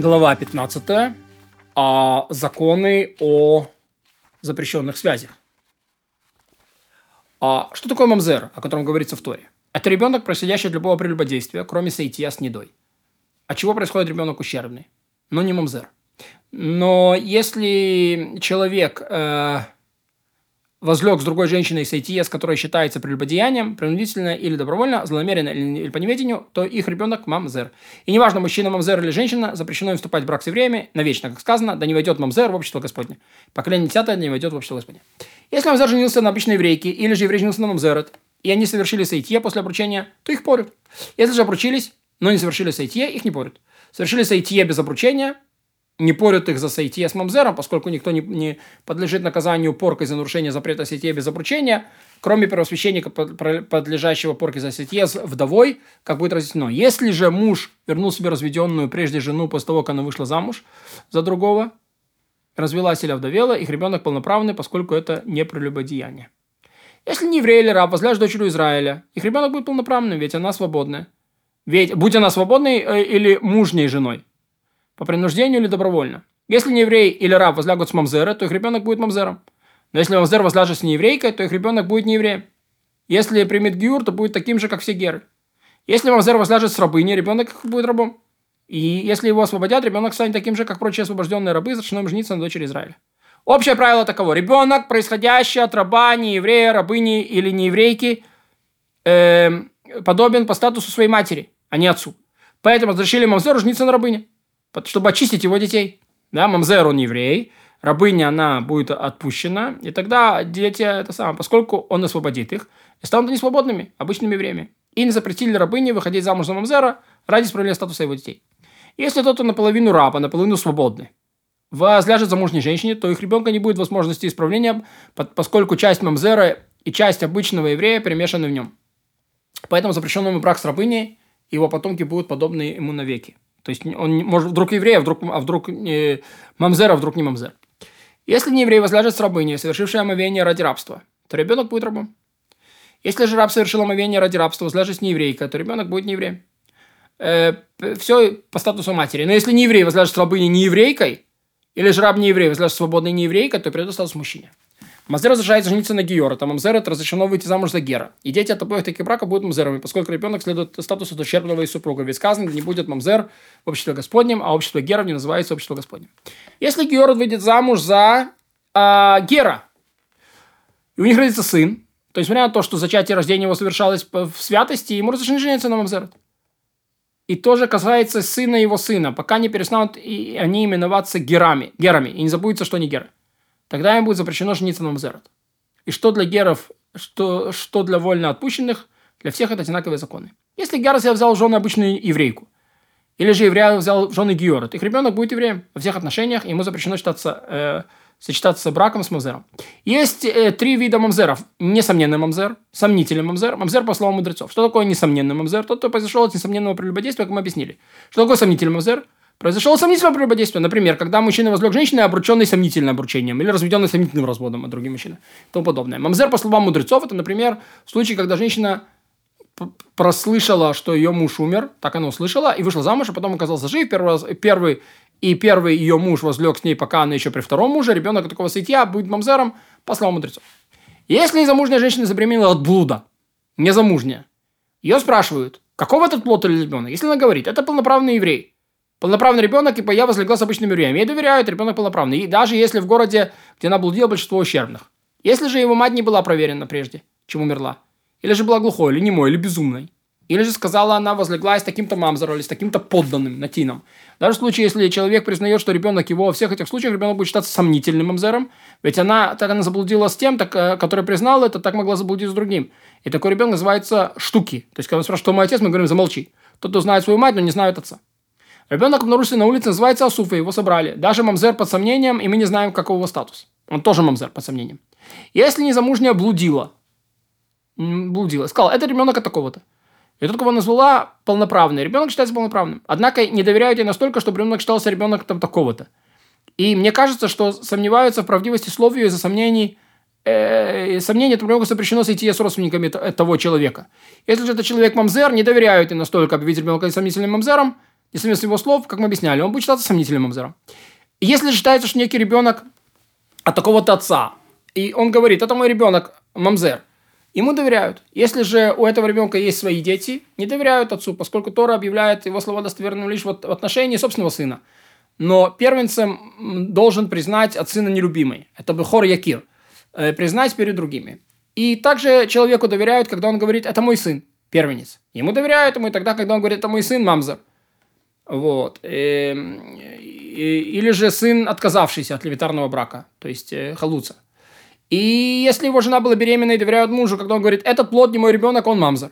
Глава 15. А, законы о запрещенных связях. А, что такое мамзер, о котором говорится в Торе? Это ребенок, происходящий от любого прелюбодействия, кроме соития с недой. От чего происходит ребенок ущербный? Но не мамзер. Но если человек э, возлег с другой женщиной с с которой считается прелюбодеянием, принудительно или добровольно, злонамеренно или по неведению, то их ребенок мамзер. И неважно, мужчина мамзер или женщина, запрещено им вступать в брак с евреями, навечно, как сказано, да не войдет мамзер в общество Господне. Поколение десятое не войдет в общество Господне. Если мамзер женился на обычной еврейке, или же еврей женился на мамзерет, и они совершили сайтье после обручения, то их порют. Если же обручились, но не совершили сайтье, их не порют. Совершили сайтье без обручения, не порют их за сайтье с мамзером, поскольку никто не, не подлежит наказанию поркой за нарушение запрета сайтье без обручения, кроме первосвященника, подлежащего порке за сайтье с вдовой, как будет разъяснено. Если же муж вернул себе разведенную прежде жену после того, как она вышла замуж за другого, развелась или вдовела, их ребенок полноправный, поскольку это не прелюбодеяние. Если не еврей или раб возляжет дочерью Израиля, их ребенок будет полноправным, ведь она свободная. Ведь, будь она свободной э, или мужней женой, по принуждению или добровольно. Если не еврей или раб возлягут с мамзера, то их ребенок будет мамзером. Но если мамзер возляжет с нееврейкой, то их ребенок будет не евреем. Если примет гиур, то будет таким же, как все геры. Если мамзер возляжет с рабыней, ребенок будет рабом. И если его освободят, ребенок станет таким же, как прочие освобожденные рабы, зачем жениться на дочери Израиля. Общее правило таково. Ребенок, происходящий от раба, не еврея, рабыни или не еврейки, э, подобен по статусу своей матери, а не отцу. Поэтому разрешили мамзеру жениться на рабыне чтобы очистить его детей. Да, мамзер он еврей, рабыня она будет отпущена, и тогда дети это самое, поскольку он освободит их, и станут они свободными, обычными евреями. И не запретили рабыне выходить замуж за мамзера ради исправления статуса его детей. Если тот наполовину раб, а наполовину свободный, возляжет замужней женщине, то их ребенка не будет возможности исправления, поскольку часть мамзера и часть обычного еврея перемешаны в нем. Поэтому запрещенный ему брак с рабыней, его потомки будут подобны ему навеки. То есть он может вдруг еврей, а вдруг, а вдруг не мамзер, а вдруг не мамзер. Если не еврей возляжет с рабыней, совершившей омовение ради рабства, то ребенок будет рабом. Если же раб совершил омовение ради рабства, возляжет с нееврейкой, то ребенок будет не евреем. Э, все по статусу матери. Но если не еврей возляжет с рабыней не еврейкой, или же раб не еврей возляжет свободной не еврейкой, то придет статус мужчине. Мазер разрешается жениться на Геора, там Мамзерет разрешено выйти замуж за Гера. И дети от обоих таких браков будут Мамзерами, поскольку ребенок следует статусу дочерного из супруга. Ведь сказано, не будет Мамзер в обществе Господнем, а общество Геров не называется общество Господнем. Если Георат выйдет замуж за э, Гера, и у них родится сын, то есть, несмотря на то, что зачатие рождения его совершалось в святости, ему разрешено жениться на Мамзерет. И тоже касается сына его сына, пока не перестанут и они именоваться герами, герами, и не забудется, что они геры тогда им будет запрещено жениться на мазерот. И что для геров, что, что для вольно отпущенных, для всех это одинаковые законы. Если гер себе взял жену обычную еврейку, или же еврея взял жены Геора, их ребенок будет евреем во всех отношениях, ему запрещено считаться, э, сочетаться браком с мамзером. Есть э, три вида мамзеров. Несомненный мамзер, сомнительный мамзер, мамзер по словам мудрецов. Что такое несомненный мамзер? Тот, кто произошел от несомненного прелюбодействия, как мы объяснили. Что такое сомнительный мамзер? Произошло сомнительное прелюбодействие. Например, когда мужчина возлег женщине, обрученный сомнительным обручением, или разведенный сомнительным разводом от других мужчин, и тому подобное. Мамзер, по словам мудрецов, это, например, случай, когда женщина прослышала, что ее муж умер, так она услышала, и вышла замуж, а потом оказался жив. Первый, раз, первый и первый ее муж возлег с ней, пока она еще при втором муже. Ребенок от такого сытья будет мамзером, по словам мудрецов. Если незамужняя женщина забеременела от блуда, незамужняя, ее спрашивают, какого этот плод или ребенок? Если она говорит, это полноправный еврей, полноправный ребенок, и я возлегла с обычными евреями. Ей доверяют, ребенок полноправный. И даже если в городе, где она блудила, большинство ущербных. Если же его мать не была проверена прежде, чем умерла, или же была глухой, или немой, или безумной, или же сказала она возлегла с таким-то мамзером, или с таким-то подданным, натином. Даже в случае, если человек признает, что ребенок его, во всех этих случаях ребенок будет считаться сомнительным мамзером, ведь она, так она заблудила с тем, так, э, который признал это, так могла заблудить с другим. И такой ребенок называется штуки. То есть, когда мы спрашиваем, что мой отец, мы говорим, замолчи. Тот, кто знает свою мать, но не знает отца. Ребенок обнаружился на улице, называется Асуфа, его собрали. Даже мамзер под сомнением, и мы не знаем, какого его статус. Он тоже мамзер под сомнением. Если незамужняя блудила, блудила, сказала, это ребенок от такого-то. И тот, кого назвала, полноправный. Ребенок считается полноправным. Однако не доверяют ей настолько, чтобы ребенок считался ребенком там такого-то. И мне кажется, что сомневаются в правдивости словью из-за сомнений, э, сомнений, это ребенку запрещено сойти с родственниками того человека. Если же это человек мамзер, не доверяют ей настолько объявить ребенка сомнительным мамзером, несоответствие его слов, как мы объясняли, он будет считаться сомнительным мамзером. Если считается, что некий ребенок от такого-то отца, и он говорит, это мой ребенок, мамзер, ему доверяют. Если же у этого ребенка есть свои дети, не доверяют отцу, поскольку Тора объявляет его слова достоверным лишь в отношении собственного сына. Но первенцем должен признать от сына нелюбимый. Это Бехор Якир. Э, признать перед другими. И также человеку доверяют, когда он говорит, это мой сын, первенец. Ему доверяют ему и тогда, когда он говорит, это мой сын, мамзер. Вот. Эм, или же сын, отказавшийся от левитарного брака, то есть э, халуца. И если его жена была беременна и доверяют мужу, когда он говорит, этот плод не мой ребенок, он мамзер.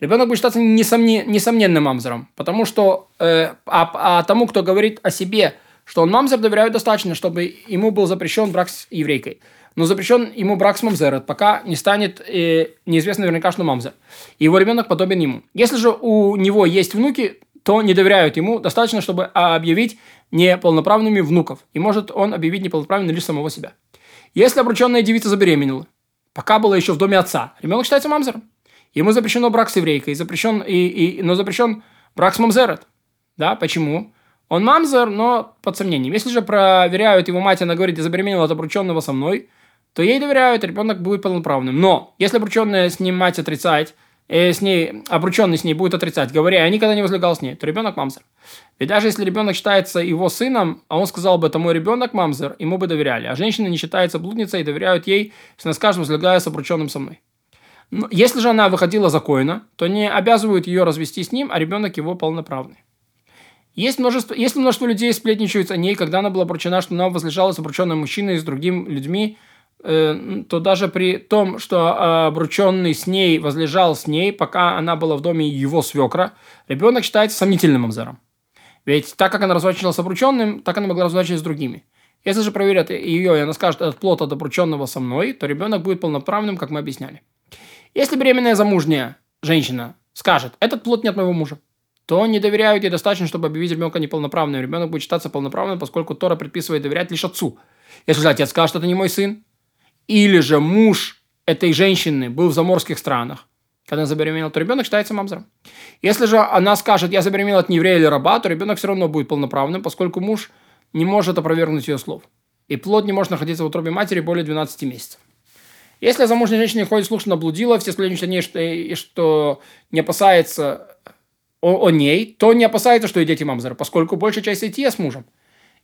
Ребенок будет считаться несомне, несомненным мамзером, потому что э, а, а тому, кто говорит о себе, что он мамзер, доверяют достаточно, чтобы ему был запрещен брак с еврейкой. Но запрещен ему брак с мамзером, пока не станет э, неизвестно наверняка, что мамзер. И его ребенок подобен ему. Если же у него есть внуки, то не доверяют ему достаточно, чтобы объявить неполноправными внуков. И может он объявить неполноправными лишь самого себя. Если обрученная девица забеременела, пока была еще в доме отца, ребенок считается мамзером. Ему запрещено брак с еврейкой, запрещен, и, и, но запрещен брак с мамзерет. Да, почему? Он мамзер, но под сомнением. Если же проверяют его мать, она говорит, я забеременела от обрученного со мной, то ей доверяют, ребенок будет полноправным. Но если обрученная с ним мать отрицает, э, с ней, обрученный с ней будет отрицать, говоря, я никогда не возлегал с ней, то ребенок мамзер. Ведь даже если ребенок считается его сыном, а он сказал бы, это мой ребенок мамзер, ему бы доверяли. А женщина не считается блудницей и доверяют ей, если она скажет, возлегая с обрученным со мной. Но если же она выходила законно, то не обязывают ее развести с ним, а ребенок его полноправный. Есть множество, если множество людей сплетничают о ней, когда она была обручена, что она возлежала с обрученным мужчиной, с другим людьми, то даже при том, что обрученный с ней возлежал с ней, пока она была в доме его свекра, ребенок считается сомнительным мамзером. Ведь так как она развращалась с обрученным, так она могла развращаться с другими. Если же проверят ее, и она скажет, этот плод от обрученного со мной, то ребенок будет полноправным, как мы объясняли. Если беременная замужняя женщина скажет, этот плод не от моего мужа, то не доверяют ей достаточно, чтобы объявить ребенка неполноправным. Ребенок будет считаться полноправным, поскольку Тора предписывает доверять лишь отцу. Если же отец скажет, что это не мой сын, или же муж этой женщины был в заморских странах, когда она забеременела, то ребенок считается мамзером. Если же она скажет, я забеременела от нееврея или раба, то ребенок все равно будет полноправным, поскольку муж не может опровергнуть ее слов. И плод не может находиться в утробе матери более 12 месяцев. Если замужняя женщина ходит слух, что наблудила, все сплетничают о ней, что, и что не опасается о, о ней, то не опасается, что и дети мамзера, поскольку большая часть идти с мужем.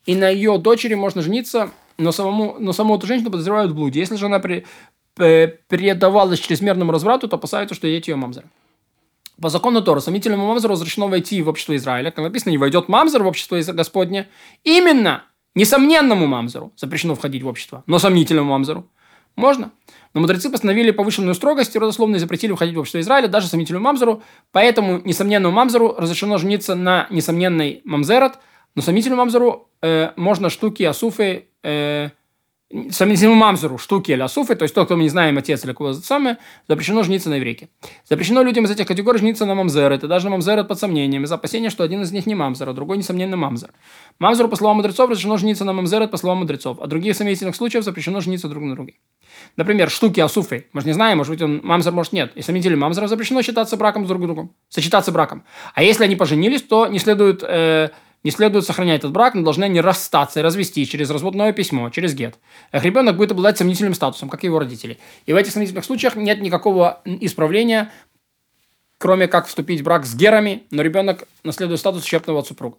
И на ее дочери можно жениться, но, самому, но саму эту женщину подозревают в блуде. Если же она при, предавалась чрезмерному разврату, то опасаются, что дети ее мамзера. По закону Тора, сомнительному мамзеру разрешено войти в общество Израиля. Как написано, не войдет мамзер в общество Господне. Именно несомненному мамзеру запрещено входить в общество, но сомнительному мамзеру можно. Но мудрецы постановили повышенную строгость и родословно запретили входить в общество Израиля даже сомнителю Мамзеру, поэтому несомненному Мамзеру разрешено жениться на несомненной Мамзерат, но сомнителю Мамзеру э, можно штуки Асуфы Самому мамзеру штуки или асуфы, то есть тот, кто мы не знаем, отец или кого самое, запрещено жениться на еврейке. Запрещено людям из этих категорий жениться на мамзер. Это даже мамзер под сомнением, из опасения, что один из них не мамзер, а другой, несомненно, мамзер. Мамзеру, по словам мудрецов, разрешено жениться на мамзер, по словам мудрецов, а других сомнительных случаев запрещено жениться друг на друге. Например, штуки асуфы. Мы же не знаем, может быть, он мамзер, может, нет. И сомнители мамзера запрещено считаться браком с друг другом, сочетаться браком. А если они поженились, то не следует... Э, не следует сохранять этот брак, но должны они расстаться и развести через разводное письмо, через гет. Их ребенок будет обладать сомнительным статусом, как и его родители. И в этих сомнительных случаях нет никакого исправления, кроме как вступить в брак с герами, но ребенок наследует статус щепного от супруга.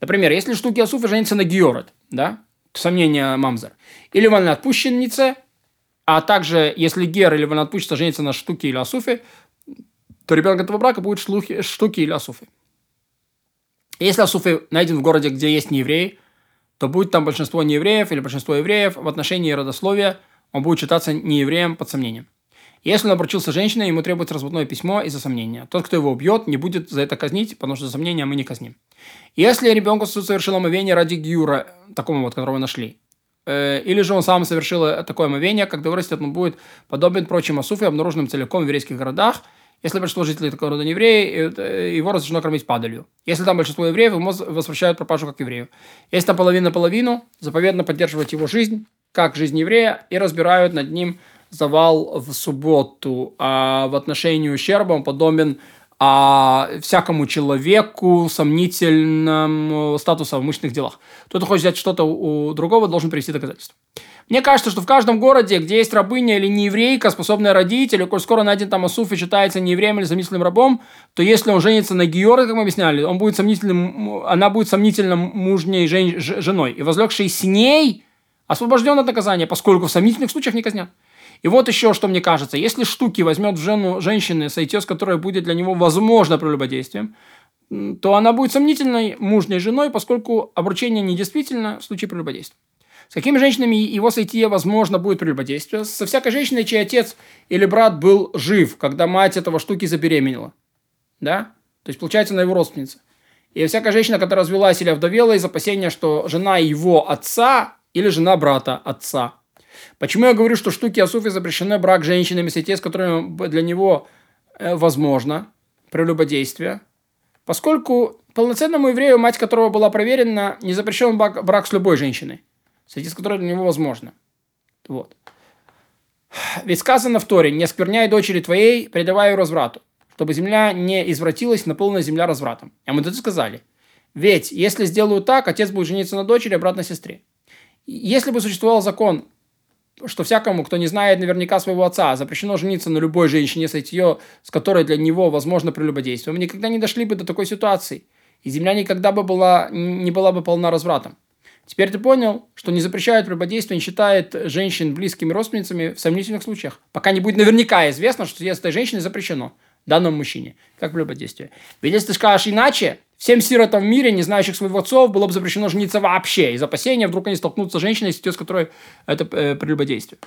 Например, если штуки Асуфы женятся на Георет, да, сомнение Мамзер, или вольноотпущеннице, а также если Гер или вольноотпущенница женится на штуке или Асуфе, то ребенок этого брака будет шлухи, штуки или Асуфы. Если Асуфи найден в городе, где есть неевреи, то будет там большинство неевреев или большинство евреев в отношении родословия, он будет считаться неевреем под сомнением. Если он обручился женщиной, ему требуется разводное письмо из-за сомнения. Тот, кто его убьет, не будет за это казнить, потому что за сомнение мы не казним. Если ребенку совершил омовение ради гюра, такому вот, которого нашли, э, или же он сам совершил такое омовение, когда вырастет, он будет подобен прочим асуфе, обнаруженным целиком в еврейских городах – если большинство жителей такого рода не евреи, э, его разрешено кормить падалью. Если там большинство евреев, ему возвращают пропажу как еврею. Если там половина половину, заповедно поддерживать его жизнь, как жизнь еврея, и разбирают над ним завал в субботу. А в отношении ущерба он подобен а всякому человеку сомнительным статусом в мышечных делах. Кто-то хочет взять что-то у другого, должен привести доказательства. Мне кажется, что в каждом городе, где есть рабыня или нееврейка, способная родить, или коль скоро найден там Асуф и считается неевреем или сомнительным рабом, то если он женится на Георге, как мы объясняли, он будет сомнительным, она будет сомнительным мужней жен, женой. И возлегший с ней освобожден от наказания, поскольку в сомнительных случаях не казнят. И вот еще, что мне кажется, если штуки возьмет жену женщины, с которой будет для него возможно прелюбодействием, то она будет сомнительной мужней женой, поскольку обручение недействительно в случае прелюбодействия. С какими женщинами его сойти возможно будет прелюбодействие? Со всякой женщиной, чей отец или брат был жив, когда мать этого штуки забеременела. Да? То есть, получается, она его родственница. И всякая женщина, которая развелась или овдовела из опасения, что жена его отца или жена брата отца. Почему я говорю, что штуки Асуфи запрещены брак с женщинами, с которыми для него э, возможно прелюбодействие? Поскольку полноценному еврею, мать которого была проверена, не запрещен брак, с любой женщиной среди с которой для него возможно. Вот. Ведь сказано в Торе, не оскверняй дочери твоей, предавай ее разврату, чтобы земля не извратилась, наполнена земля развратом. А мы тут сказали, ведь если сделаю так, отец будет жениться на дочери, а брат на сестре. Если бы существовал закон, что всякому, кто не знает наверняка своего отца, запрещено жениться на любой женщине, с ее, с которой для него возможно прелюбодействие, мы никогда не дошли бы до такой ситуации. И земля никогда бы была, не была бы полна развратом. Теперь ты понял, что не запрещают прелюбодействие, не считает женщин близкими родственницами в сомнительных случаях. Пока не будет наверняка известно, что с этой женщиной запрещено данному мужчине, как прелюбодействие. Ведь если ты скажешь иначе, всем сиротам в мире, не знающих своего отцов, было бы запрещено жениться вообще. Из опасения вдруг они столкнутся с женщиной, с которой это э, прелюбодействие.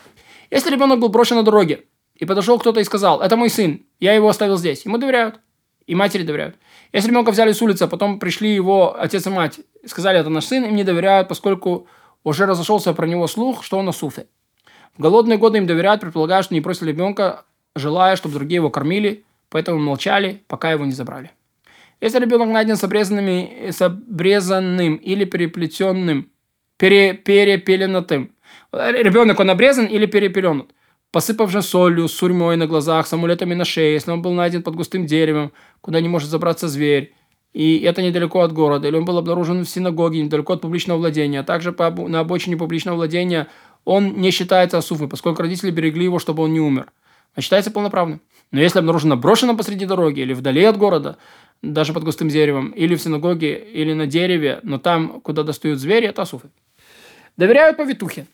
Если ребенок был брошен на дороге, и подошел кто-то и сказал, это мой сын, я его оставил здесь, ему доверяют. И матери доверяют. Если ребенка взяли с улицы, а потом пришли его отец и мать, сказали, это наш сын, им не доверяют, поскольку уже разошелся про него слух, что он Асуфе. В голодные годы им доверяют, предполагая, что не просили ребенка, желая, чтобы другие его кормили, поэтому молчали, пока его не забрали. Если ребенок найден с, обрезанными, с обрезанным или переплетенным, пере, перепеленатым, ребенок он обрезан или перепеленут, посыпавшим солью, сурьмой на глазах, с амулетами на шее, если он был найден под густым деревом, куда не может забраться зверь, и это недалеко от города, или он был обнаружен в синагоге, недалеко от публичного владения, а также по, на обочине публичного владения, он не считается асуфой, поскольку родители берегли его, чтобы он не умер, а считается полноправным. Но если обнаружено брошено посреди дороги или вдали от города, даже под густым деревом, или в синагоге, или на дереве, но там, куда достают звери, это асуфы. Доверяют повитухе.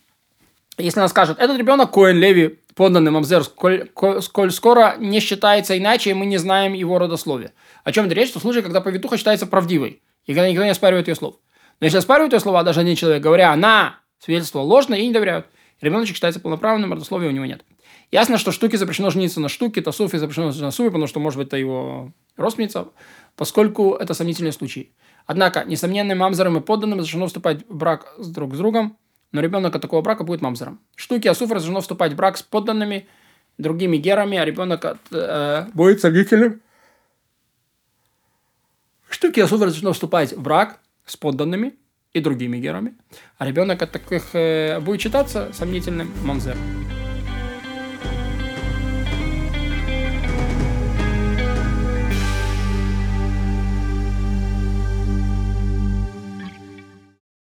Если она скажет, этот ребенок Коэн Леви, подданный Мамзер, сколь, сколь скоро не считается иначе, и мы не знаем его родословия. О чем это речь? Что в случае, когда повитуха считается правдивой, и когда никто не оспаривает ее слов. Но если оспаривают ее слова, даже один человек, говоря, она свидетельство ложное, и не доверяют. Ребеночек считается полноправным, родословия у него нет. Ясно, что штуки запрещено жениться на штуке, Тасуфе запрещено жениться на Суфе, потому что, может быть, это его родственница, поскольку это сомнительные случаи. Однако, несомненно, мамзерам и подданным разрешено вступать в брак с друг с другом, но ребенок от такого брака будет мамзером. Штуки Асуф разрешено вступать в брак с подданными, другими герами, а ребенок от, э, будет согителем. Штуки Асуф разрешено вступать в брак с подданными и другими герами, а ребенок от таких э, будет считаться сомнительным мамзером.